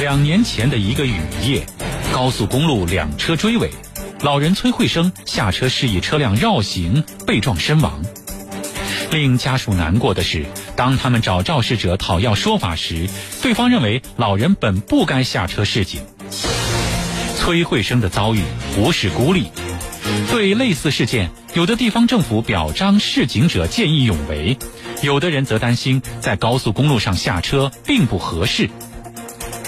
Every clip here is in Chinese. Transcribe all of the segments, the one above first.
两年前的一个雨夜，高速公路两车追尾，老人崔慧生下车示意车辆绕行，被撞身亡。令家属难过的是，当他们找肇事者讨要说法时，对方认为老人本不该下车示警。崔慧生的遭遇不是孤立，对类似事件，有的地方政府表彰示警者见义勇为，有的人则担心在高速公路上下车并不合适。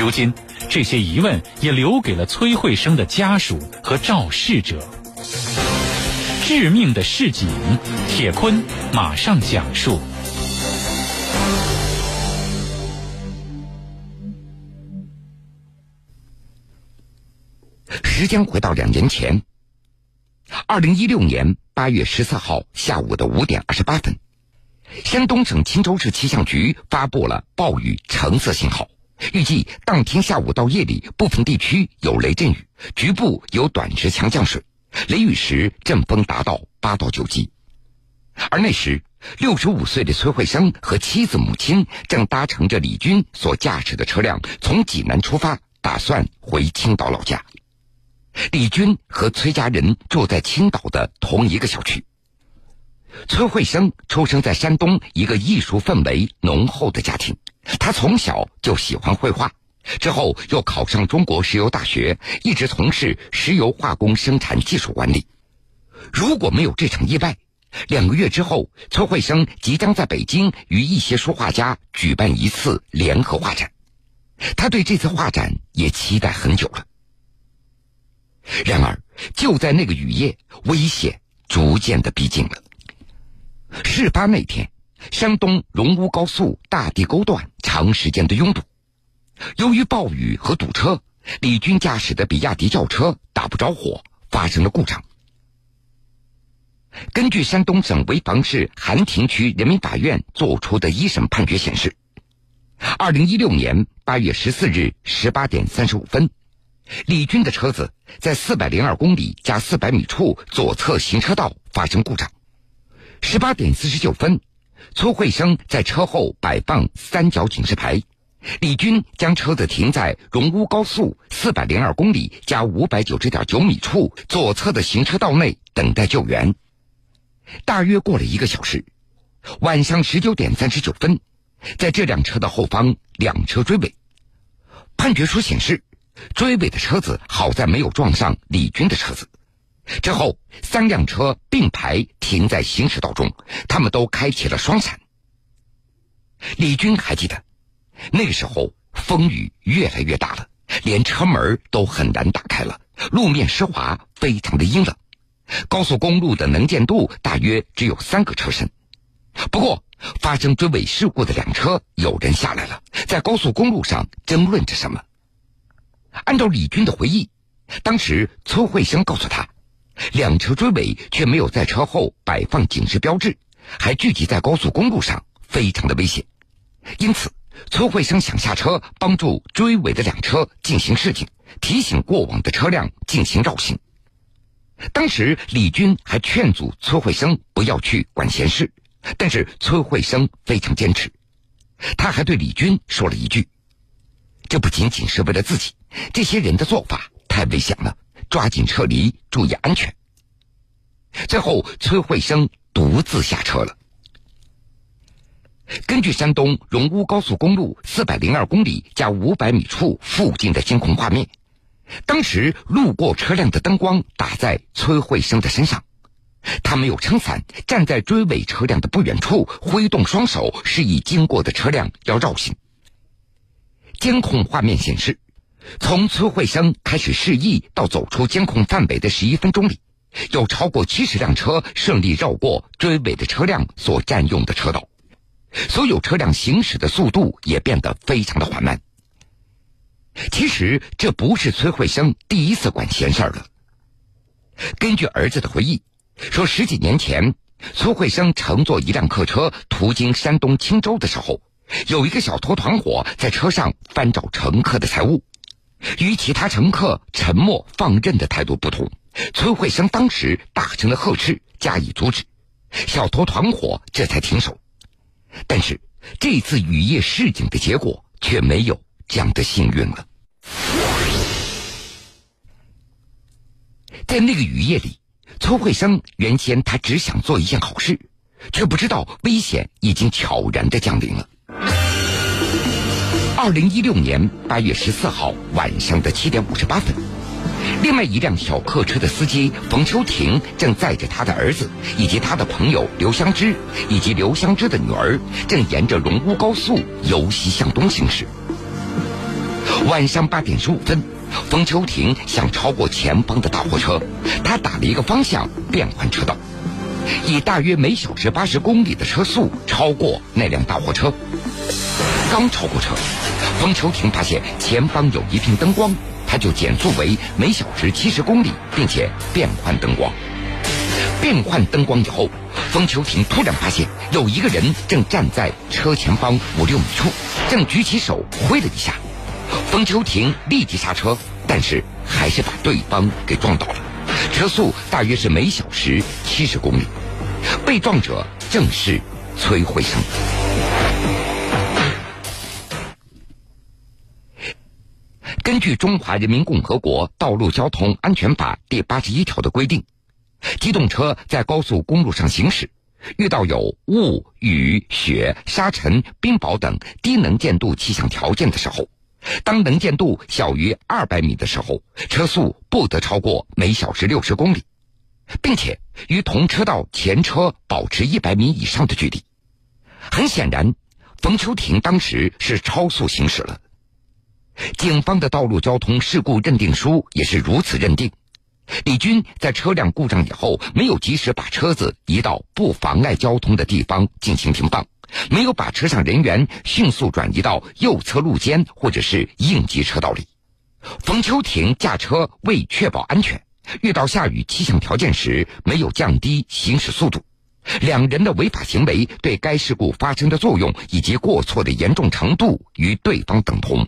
如今，这些疑问也留给了崔慧生的家属和肇事者。致命的市井，铁坤马上讲述。时间回到两年前，二零一六年八月十四号下午的五点二十八分，山东省青州市气象局发布了暴雨橙色信号，预计当天下午到夜里，部分地区有雷阵雨，局部有短时强降水。雷雨时，阵风达到八到九级。而那时，六十五岁的崔慧生和妻子、母亲正搭乘着李军所驾驶的车辆从济南出发，打算回青岛老家。李军和崔家人住在青岛的同一个小区。崔慧生出生在山东一个艺术氛围浓厚的家庭，他从小就喜欢绘画。之后又考上中国石油大学，一直从事石油化工生产技术管理。如果没有这场意外，两个月之后，崔慧生即将在北京与一些书画家举办一次联合画展。他对这次画展也期待很久了。然而，就在那个雨夜，危险逐渐的逼近了。事发那天，山东荣乌高速大地沟段长时间的拥堵。由于暴雨和堵车，李军驾驶的比亚迪轿车打不着火，发生了故障。根据山东省潍坊市韩亭区人民法院作出的一审判决显示，二零一六年八月十四日十八点三十五分，李军的车子在四百零二公里加四百米处左侧行车道发生故障。十八点四十九分，崔慧生在车后摆放三角警示牌。李军将车子停在荣乌高速四百零二公里加五百九十点九米处左侧的行车道内等待救援。大约过了一个小时，晚上十九点三十九分，在这辆车的后方两车追尾。判决书显示，追尾的车子好在没有撞上李军的车子。之后，三辆车并排停在行驶道中，他们都开启了双闪。李军还记得。那个时候风雨越来越大了，连车门都很难打开了，路面湿滑，非常的阴冷。高速公路的能见度大约只有三个车身。不过，发生追尾事故的两车有人下来了，在高速公路上争论着什么。按照李军的回忆，当时崔慧生告诉他，两车追尾却没有在车后摆放警示标志，还聚集在高速公路上，非常的危险，因此。崔慧生想下车帮助追尾的两车进行示警，提醒过往的车辆进行绕行。当时李军还劝阻崔慧生不要去管闲事，但是崔慧生非常坚持。他还对李军说了一句：“这不仅仅是为了自己，这些人的做法太危险了，抓紧撤离，注意安全。”最后，崔慧生独自下车了。根据山东荣乌高速公路四百零二公里加五百米处附近的监控画面，当时路过车辆的灯光打在崔慧生的身上，他没有撑伞，站在追尾车辆的不远处，挥动双手示意经过的车辆要绕行。监控画面显示，从崔慧生开始示意到走出监控范围的十一分钟里，有超过七十辆车顺利绕过追尾的车辆所占用的车道。所有车辆行驶的速度也变得非常的缓慢。其实这不是崔慧生第一次管闲事儿了。根据儿子的回忆，说十几年前，崔慧生乘坐一辆客车途经山东青州的时候，有一个小偷团伙在车上翻找乘客的财物。与其他乘客沉默放任的态度不同，崔慧生当时大声的呵斥加以阻止。小偷团伙这才停手。但是这次雨夜示警的结果却没有这样的幸运了。在那个雨夜里，崔慧生原先他只想做一件好事，却不知道危险已经悄然的降临了。二零一六年八月十四号晚上的七点五十八分，另外一辆小客车的司机冯秋婷正载着他的儿子以及他的朋友刘香芝以及刘香芝的女儿，正沿着龙乌高速由西向东行驶。晚上八点十五分。冯秋婷想超过前方的大货车，他打了一个方向变换车道，以大约每小时八十公里的车速超过那辆大货车。刚超过车，冯秋婷发现前方有一片灯光，他就减速为每小时七十公里，并且变换灯光。变换灯光以后，冯秋婷突然发现有一个人正站在车前方五六米处，正举起手挥了一下。冯秋婷立即刹车，但是还是把对方给撞倒了，车速大约是每小时七十公里。被撞者正是崔慧生。根据《中华人民共和国道路交通安全法》第八十一条的规定，机动车在高速公路上行驶，遇到有雾、雨、雪、沙尘、冰雹等低能见度气象条件的时候。当能见度小于二百米的时候，车速不得超过每小时六十公里，并且与同车道前车保持一百米以上的距离。很显然，冯秋婷当时是超速行驶了。警方的道路交通事故认定书也是如此认定。李军在车辆故障以后，没有及时把车子移到不妨碍交通的地方进行停放。没有把车上人员迅速转移到右侧路肩或者是应急车道里。冯秋婷驾车为确保安全，遇到下雨气象条件时没有降低行驶速度。两人的违法行为对该事故发生的作用以及过错的严重程度与对方等同。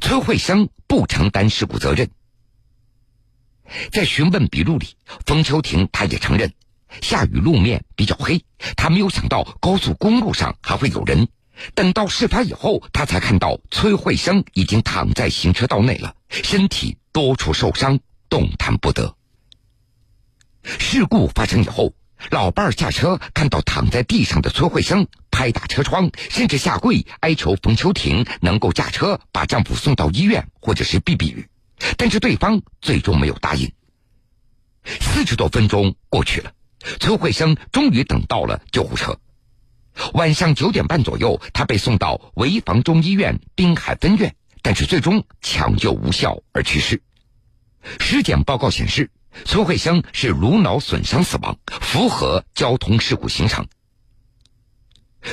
崔慧生不承担事故责任。在询问笔录里，冯秋婷他也承认。下雨，路面比较黑，他没有想到高速公路上还会有人。等到事发以后，他才看到崔慧生已经躺在行车道内了，身体多处受伤，动弹不得。事故发生以后，老伴儿下车看到躺在地上的崔慧生，拍打车窗，甚至下跪哀求冯秋婷能够驾车把丈夫送到医院或者是避避雨，但是对方最终没有答应。四十多分钟过去了。崔慧生终于等到了救护车。晚上九点半左右，他被送到潍坊中医院滨海分院，但是最终抢救无效而去世。尸检报告显示，崔慧生是颅脑损伤死亡，符合交通事故形成。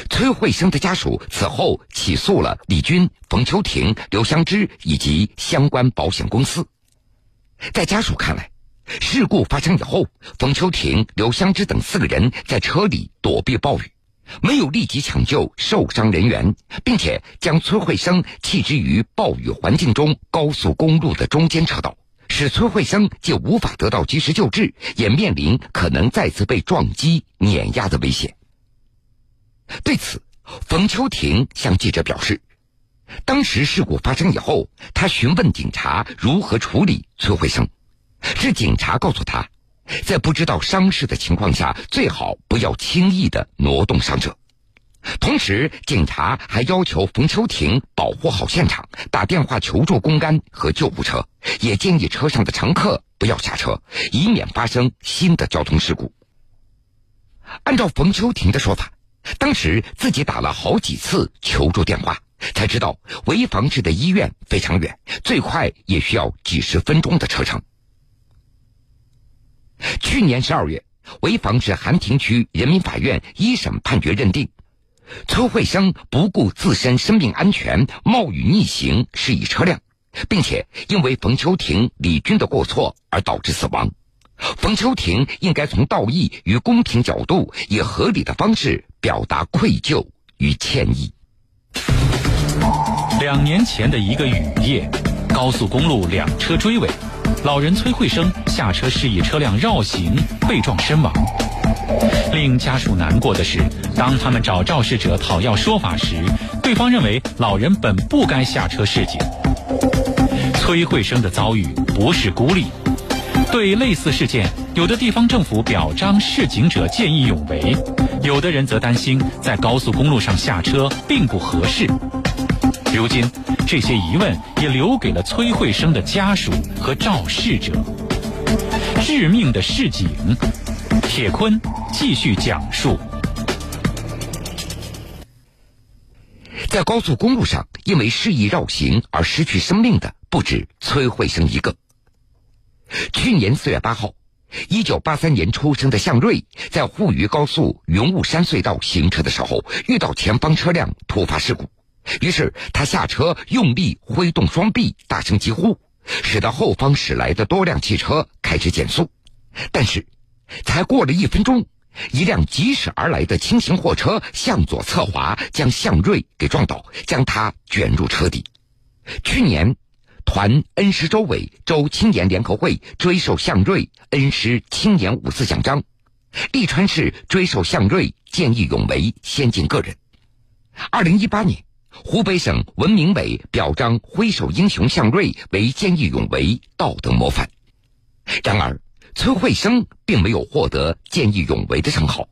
崔慧生的家属此后起诉了李军、冯秋婷、刘香芝以及相关保险公司。在家属看来，事故发生以后，冯秋婷、刘香芝等四个人在车里躲避暴雨，没有立即抢救受伤人员，并且将崔慧生弃之于暴雨环境中高速公路的中间车道，使崔慧生既无法得到及时救治，也面临可能再次被撞击碾压的危险。对此，冯秋婷向记者表示，当时事故发生以后，他询问警察如何处理崔慧生。是警察告诉他，在不知道伤势的情况下，最好不要轻易的挪动伤者。同时，警察还要求冯秋婷保护好现场，打电话求助公安和救护车，也建议车上的乘客不要下车，以免发生新的交通事故。按照冯秋婷的说法，当时自己打了好几次求助电话，才知道潍坊市的医院非常远，最快也需要几十分钟的车程。去年十二月，潍坊市寒亭区人民法院一审判决认定，崔慧生不顾自身生命安全，冒雨逆行驶以车辆，并且因为冯秋婷、李军的过错而导致死亡。冯秋婷应该从道义与公平角度，以合理的方式表达愧疚与歉意。两年前的一个雨夜，高速公路两车追尾。老人崔慧生下车示意车辆绕行，被撞身亡。令家属难过的是，当他们找肇事者讨要说法时，对方认为老人本不该下车示警。崔慧生的遭遇不是孤立，对类似事件，有的地方政府表彰示警者见义勇为，有的人则担心在高速公路上下车并不合适。如今，这些疑问也留给了崔慧生的家属和肇事者。致命的示警，铁坤继续讲述。在高速公路上，因为示意绕行而失去生命的不止崔慧生一个。去年四月八号，一九八三年出生的向瑞在沪渝高速云雾山隧道行车的时候，遇到前方车辆突发事故，于是他下车用力挥动双臂，大声疾呼，使得后方驶来的多辆汽车开始减速。但是，才过了一分钟，一辆疾驶而来的轻型货车向左侧滑，将向瑞给撞倒，将他卷入车底。去年。团恩施州委州青年联合会追授向瑞恩施青年五四奖章，利川市追授向瑞见义勇为先进个人。二零一八年，湖北省文明委表彰挥手英雄向瑞为见义勇为道德模范。然而，崔慧生并没有获得见义勇为的称号，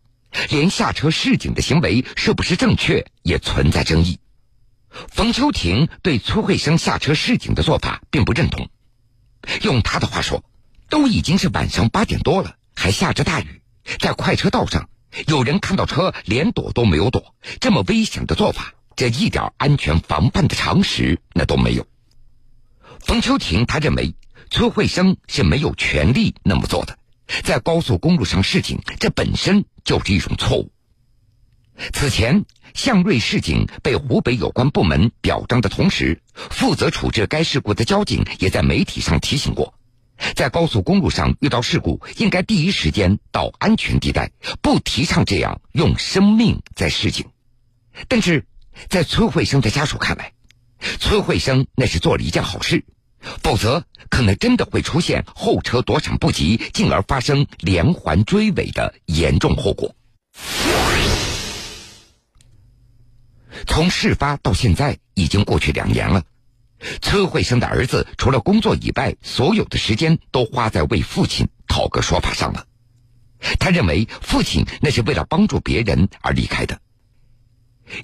连下车示警的行为是不是正确也存在争议。冯秋婷对崔慧生下车示警的做法并不认同。用他的话说：“都已经是晚上八点多了，还下着大雨，在快车道上，有人看到车连躲都没有躲，这么危险的做法，这一点安全防范的常识那都没有。”冯秋婷他认为崔慧生是没有权利那么做的，在高速公路上示警，这本身就是一种错误。此前。向瑞示警被湖北有关部门表彰的同时，负责处置该事故的交警也在媒体上提醒过，在高速公路上遇到事故，应该第一时间到安全地带，不提倡这样用生命在示警。但是，在崔慧生的家属看来，崔慧生那是做了一件好事，否则可能真的会出现后车躲闪不及，进而发生连环追尾的严重后果。从事发到现在已经过去两年了，崔慧生的儿子除了工作以外，所有的时间都花在为父亲讨个说法上了。他认为父亲那是为了帮助别人而离开的。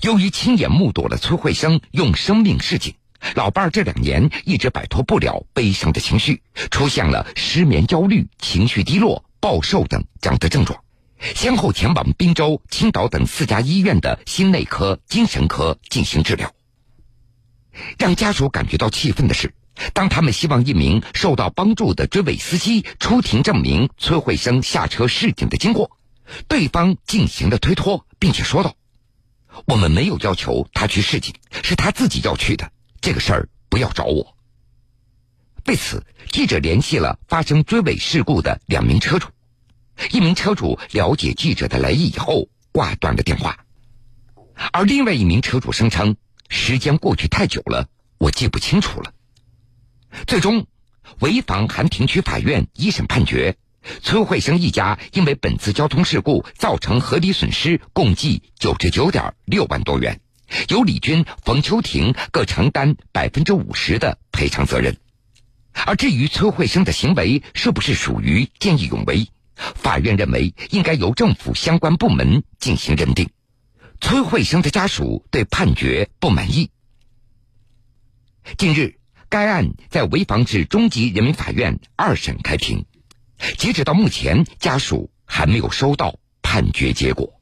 由于亲眼目睹了崔慧生用生命示警，老伴儿这两年一直摆脱不了悲伤的情绪，出现了失眠、焦虑、情绪低落、暴瘦等这样的症状。先后前往滨州、青岛等四家医院的心内科、精神科进行治疗。让家属感觉到气愤的是，当他们希望一名受到帮助的追尾司机出庭证明崔慧生下车示警的经过，对方进行了推脱，并且说道：“我们没有要求他去示警，是他自己要去的，这个事儿不要找我。”为此，记者联系了发生追尾事故的两名车主。一名车主了解记者的来意以后挂断了电话，而另外一名车主声称时间过去太久了，我记不清楚了。最终，潍坊寒亭区法院一审判决，崔慧生一家因为本次交通事故造成合理损失共计九十九点六万多元，由李军、冯秋婷各承担百分之五十的赔偿责任。而至于崔慧生的行为是不是属于见义勇为？法院认为应该由政府相关部门进行认定。崔慧生的家属对判决不满意。近日，该案在潍坊市中级人民法院二审开庭，截止到目前，家属还没有收到判决结果。